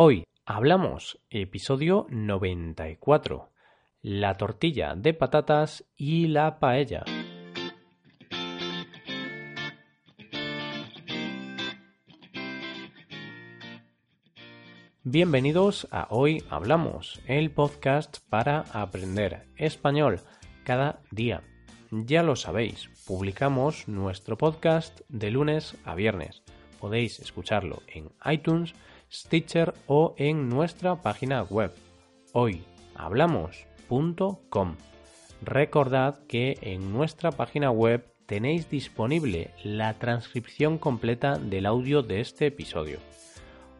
Hoy hablamos episodio 94, la tortilla de patatas y la paella. Bienvenidos a Hoy Hablamos, el podcast para aprender español cada día. Ya lo sabéis, publicamos nuestro podcast de lunes a viernes. Podéis escucharlo en iTunes, Stitcher o en nuestra página web hoyhablamos.com. Recordad que en nuestra página web tenéis disponible la transcripción completa del audio de este episodio.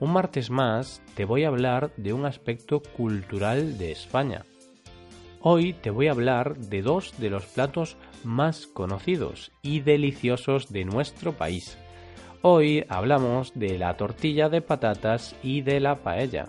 Un martes más te voy a hablar de un aspecto cultural de España. Hoy te voy a hablar de dos de los platos más conocidos y deliciosos de nuestro país. Hoy hablamos de la tortilla de patatas y de la paella.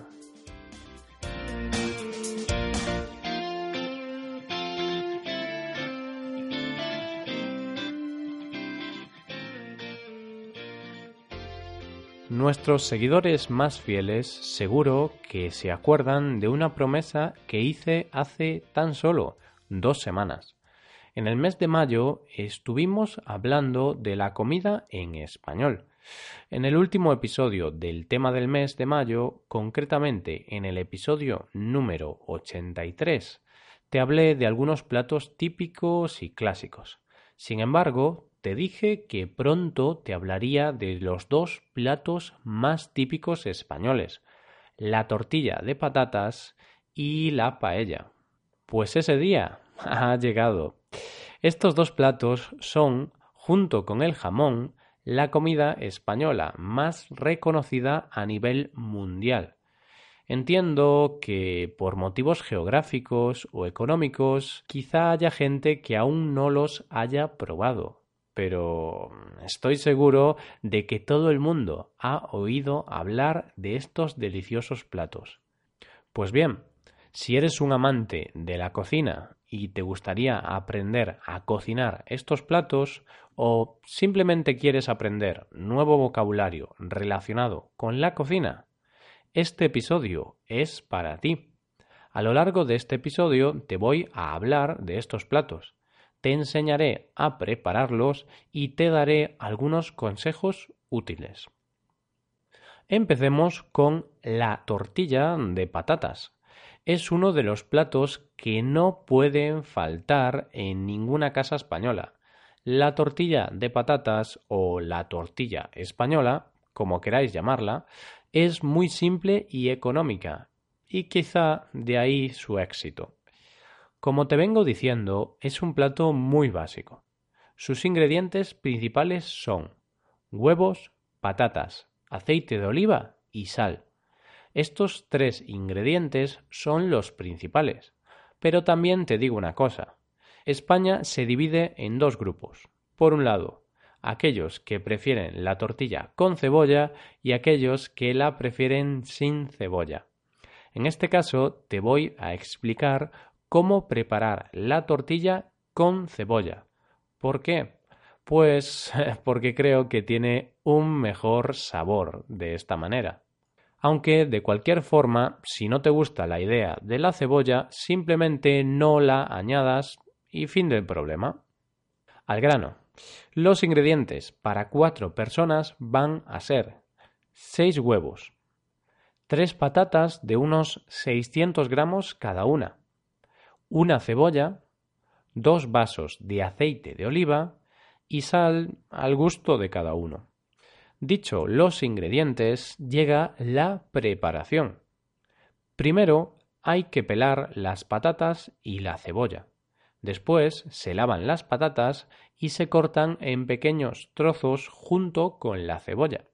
Nuestros seguidores más fieles seguro que se acuerdan de una promesa que hice hace tan solo dos semanas. En el mes de mayo estuvimos hablando de la comida en español. En el último episodio del tema del mes de mayo, concretamente en el episodio número 83, te hablé de algunos platos típicos y clásicos. Sin embargo, te dije que pronto te hablaría de los dos platos más típicos españoles, la tortilla de patatas y la paella. Pues ese día ha llegado. Estos dos platos son, junto con el jamón, la comida española más reconocida a nivel mundial. Entiendo que por motivos geográficos o económicos quizá haya gente que aún no los haya probado, pero estoy seguro de que todo el mundo ha oído hablar de estos deliciosos platos. Pues bien, si eres un amante de la cocina y te gustaría aprender a cocinar estos platos o simplemente quieres aprender nuevo vocabulario relacionado con la cocina, este episodio es para ti. A lo largo de este episodio te voy a hablar de estos platos te enseñaré a prepararlos y te daré algunos consejos útiles. Empecemos con la tortilla de patatas. Es uno de los platos que no pueden faltar en ninguna casa española. La tortilla de patatas o la tortilla española, como queráis llamarla, es muy simple y económica, y quizá de ahí su éxito. Como te vengo diciendo, es un plato muy básico. Sus ingredientes principales son huevos, patatas, aceite de oliva y sal. Estos tres ingredientes son los principales. Pero también te digo una cosa. España se divide en dos grupos. Por un lado, aquellos que prefieren la tortilla con cebolla y aquellos que la prefieren sin cebolla. En este caso te voy a explicar cómo preparar la tortilla con cebolla. ¿Por qué? Pues porque creo que tiene un mejor sabor de esta manera. Aunque de cualquier forma, si no te gusta la idea de la cebolla, simplemente no la añadas y fin del problema. Al grano. Los ingredientes para cuatro personas van a ser 6 huevos, 3 patatas de unos 600 gramos cada una, una cebolla, dos vasos de aceite de oliva y sal al gusto de cada uno. Dicho los ingredientes, llega la preparación. Primero hay que pelar las patatas y la cebolla. Después se lavan las patatas y se cortan en pequeños trozos junto con la cebolla.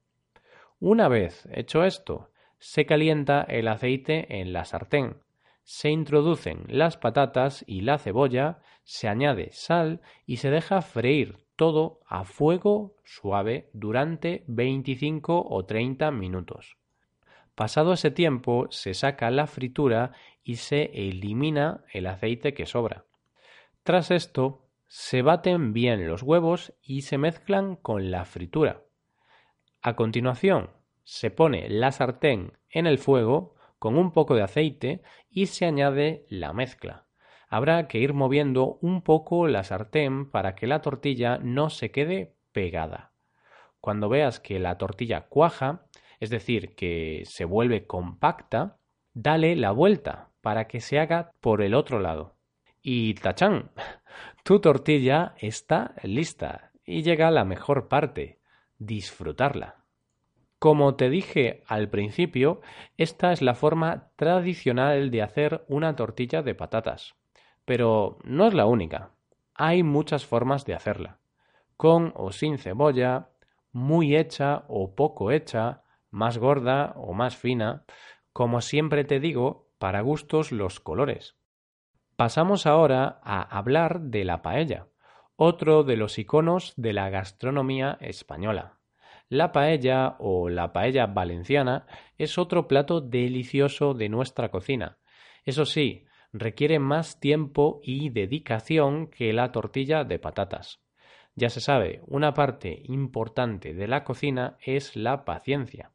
Una vez hecho esto, se calienta el aceite en la sartén se introducen las patatas y la cebolla, se añade sal y se deja freír todo a fuego suave durante 25 o 30 minutos. Pasado ese tiempo se saca la fritura y se elimina el aceite que sobra. Tras esto, se baten bien los huevos y se mezclan con la fritura. A continuación, se pone la sartén en el fuego con un poco de aceite y se añade la mezcla. Habrá que ir moviendo un poco la sartén para que la tortilla no se quede pegada. Cuando veas que la tortilla cuaja, es decir, que se vuelve compacta, dale la vuelta para que se haga por el otro lado. Y tachán, tu tortilla está lista y llega la mejor parte, disfrutarla. Como te dije al principio, esta es la forma tradicional de hacer una tortilla de patatas. Pero no es la única. Hay muchas formas de hacerla. Con o sin cebolla, muy hecha o poco hecha, más gorda o más fina. Como siempre te digo, para gustos los colores. Pasamos ahora a hablar de la paella, otro de los iconos de la gastronomía española. La paella o la paella valenciana es otro plato delicioso de nuestra cocina. Eso sí, requiere más tiempo y dedicación que la tortilla de patatas. Ya se sabe, una parte importante de la cocina es la paciencia.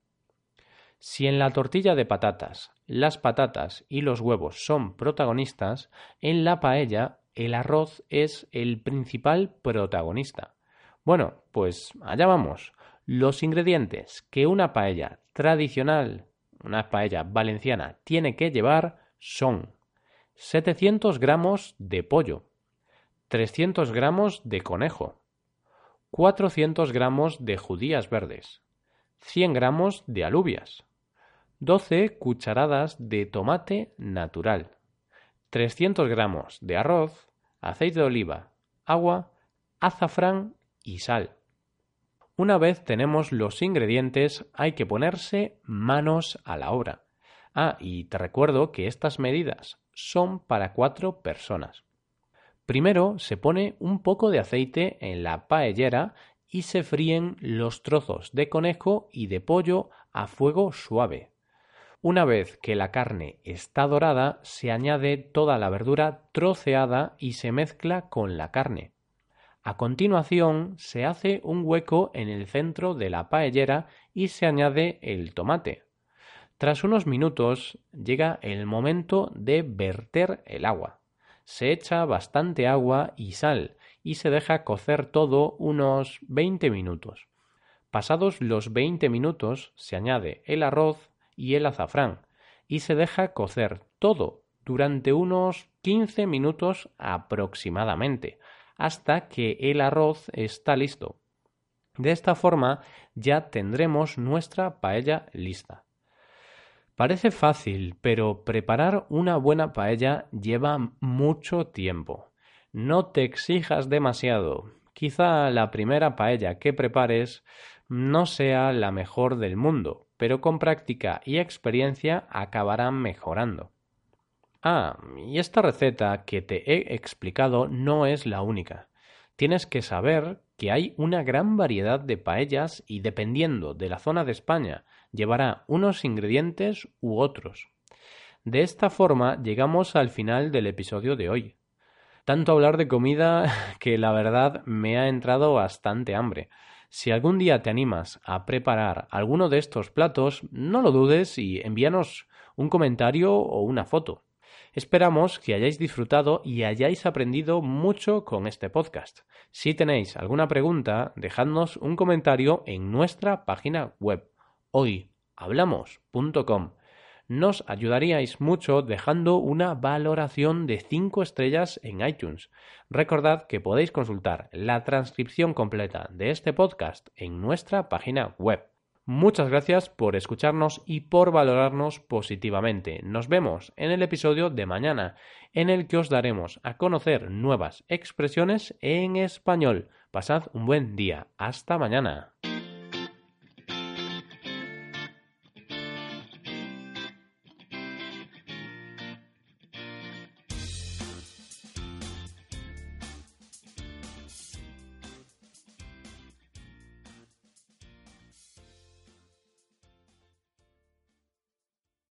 Si en la tortilla de patatas las patatas y los huevos son protagonistas, en la paella el arroz es el principal protagonista. Bueno, pues allá vamos. Los ingredientes que una paella tradicional, una paella valenciana, tiene que llevar son 700 gramos de pollo, 300 gramos de conejo, 400 gramos de judías verdes, 100 gramos de alubias, 12 cucharadas de tomate natural, 300 gramos de arroz, aceite de oliva, agua, azafrán y sal. Una vez tenemos los ingredientes, hay que ponerse manos a la obra. Ah, y te recuerdo que estas medidas son para cuatro personas. Primero se pone un poco de aceite en la paellera y se fríen los trozos de conejo y de pollo a fuego suave. Una vez que la carne está dorada, se añade toda la verdura troceada y se mezcla con la carne. A continuación, se hace un hueco en el centro de la paellera y se añade el tomate. Tras unos minutos llega el momento de verter el agua. Se echa bastante agua y sal y se deja cocer todo unos 20 minutos. Pasados los 20 minutos se añade el arroz y el azafrán y se deja cocer todo durante unos 15 minutos aproximadamente hasta que el arroz está listo. De esta forma ya tendremos nuestra paella lista. Parece fácil, pero preparar una buena paella lleva mucho tiempo. No te exijas demasiado. Quizá la primera paella que prepares no sea la mejor del mundo, pero con práctica y experiencia acabarán mejorando. Ah, y esta receta que te he explicado no es la única. Tienes que saber que hay una gran variedad de paellas y dependiendo de la zona de España llevará unos ingredientes u otros. De esta forma llegamos al final del episodio de hoy. Tanto hablar de comida que la verdad me ha entrado bastante hambre. Si algún día te animas a preparar alguno de estos platos, no lo dudes y envíanos un comentario o una foto. Esperamos que hayáis disfrutado y hayáis aprendido mucho con este podcast. Si tenéis alguna pregunta, dejadnos un comentario en nuestra página web hoyhablamos.com. Nos ayudaríais mucho dejando una valoración de 5 estrellas en iTunes. Recordad que podéis consultar la transcripción completa de este podcast en nuestra página web Muchas gracias por escucharnos y por valorarnos positivamente. Nos vemos en el episodio de mañana, en el que os daremos a conocer nuevas expresiones en español. Pasad un buen día. Hasta mañana.